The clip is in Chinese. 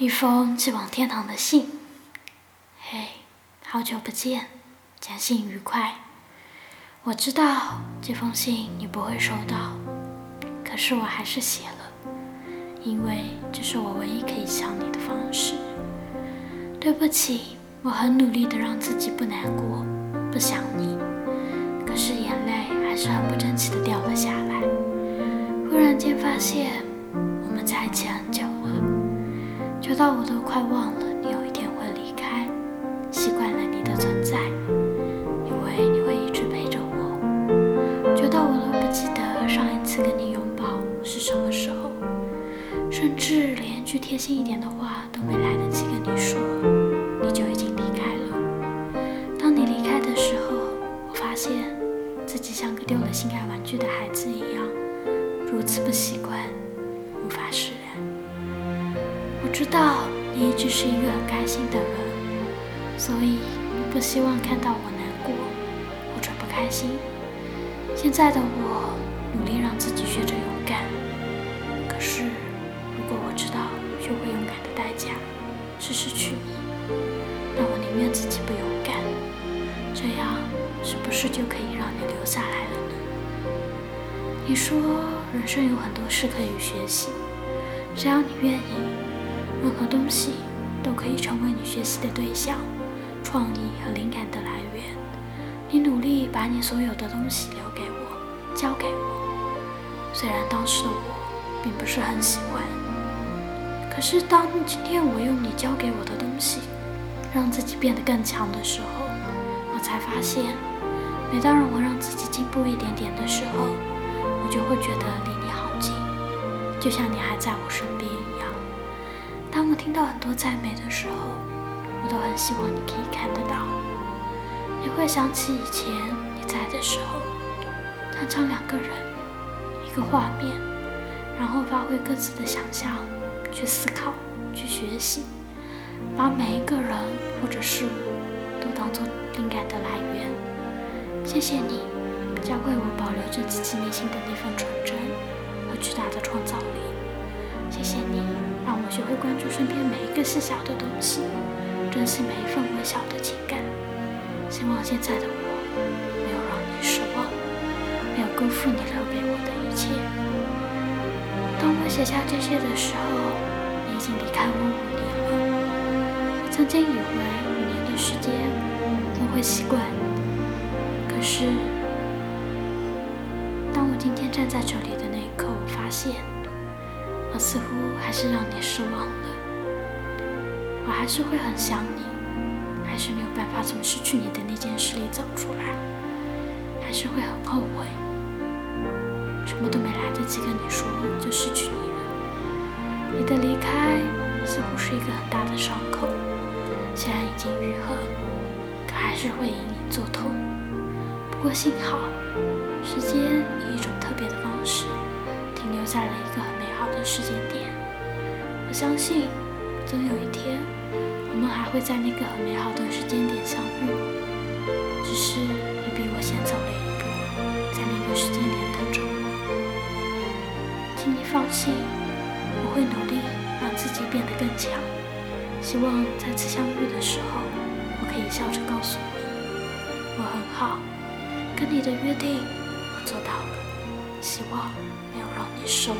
一封寄往天堂的信。嘿，好久不见，简信愉快。我知道这封信你不会收到，可是我还是写了，因为这是我唯一可以想你的方式。对不起，我很努力的让自己不难过，不想你，可是眼泪还是很不争气的掉了下来。忽然间发现我们在一起很，久到我都快忘了你有一天会离开，习惯了你的存在，以为你会一直陪着我，久到我都不记得上一次跟你拥抱是什么时候，甚至连句贴心一点的话都没来得及跟你说，你就已经离开了。当你离开的时候，我发现自己像个丢了心爱玩具的孩子一样。如此不习惯，无法释然。我知道你一直是一个很开心的人，所以你不希望看到我难过或者不开心。现在的我努力让自己学着勇敢，可是如果我知道学会勇敢的代价是失去你，那我宁愿自己不勇敢。这样是不是就可以让你留下来了呢？你说。人生有很多事可以学习，只要你愿意，任何东西都可以成为你学习的对象，创意和灵感的来源。你努力把你所有的东西留给我，交给我。虽然当时的我并不是很喜欢，可是当今天我用你教给我的东西，让自己变得更强的时候，我才发现，每当让我让自己进步一点点的时候。我就会觉得离你好近，就像你还在我身边一样。当我听到很多赞美的时候，我都很希望你可以看得到。你会想起以前你在的时候，常常两个人，一个画面，然后发挥各自的想象，去思考，去学习，把每一个人或者事物都当做灵感的来源。谢谢你。教会我保留着自己内心的那份纯真和巨大的创造力。谢谢你，让我学会关注身边每一个细小的东西，珍惜每一份微小的情感。希望现在的我没有让你失望，没有辜负你留给我的一切。当我写下这些的时候，你已经离开我五年了。我曾经以为五年的时间我会习惯，可是。当我今天站在这里的那一刻，我发现我似乎还是让你失望了。我还是会很想你，还是没有办法从失去你的那件事里走出来，还是会很后悔，什么都没来得及跟你说就失去你了。你的离开似乎是一个很大的伤口，虽然已经愈合，可还是会隐隐作痛。不过幸好。时间以一种特别的方式在了一个很美好的时间点。我相信，总有一天，我们还会在那个很美好的时间点相遇。只是你比我先走了一步，在那个时间点等着我。请你放心，我会努力让自己变得更强。希望再次相遇的时候，我可以笑着告诉你，我很好，跟你的约定。希望没有让你失望。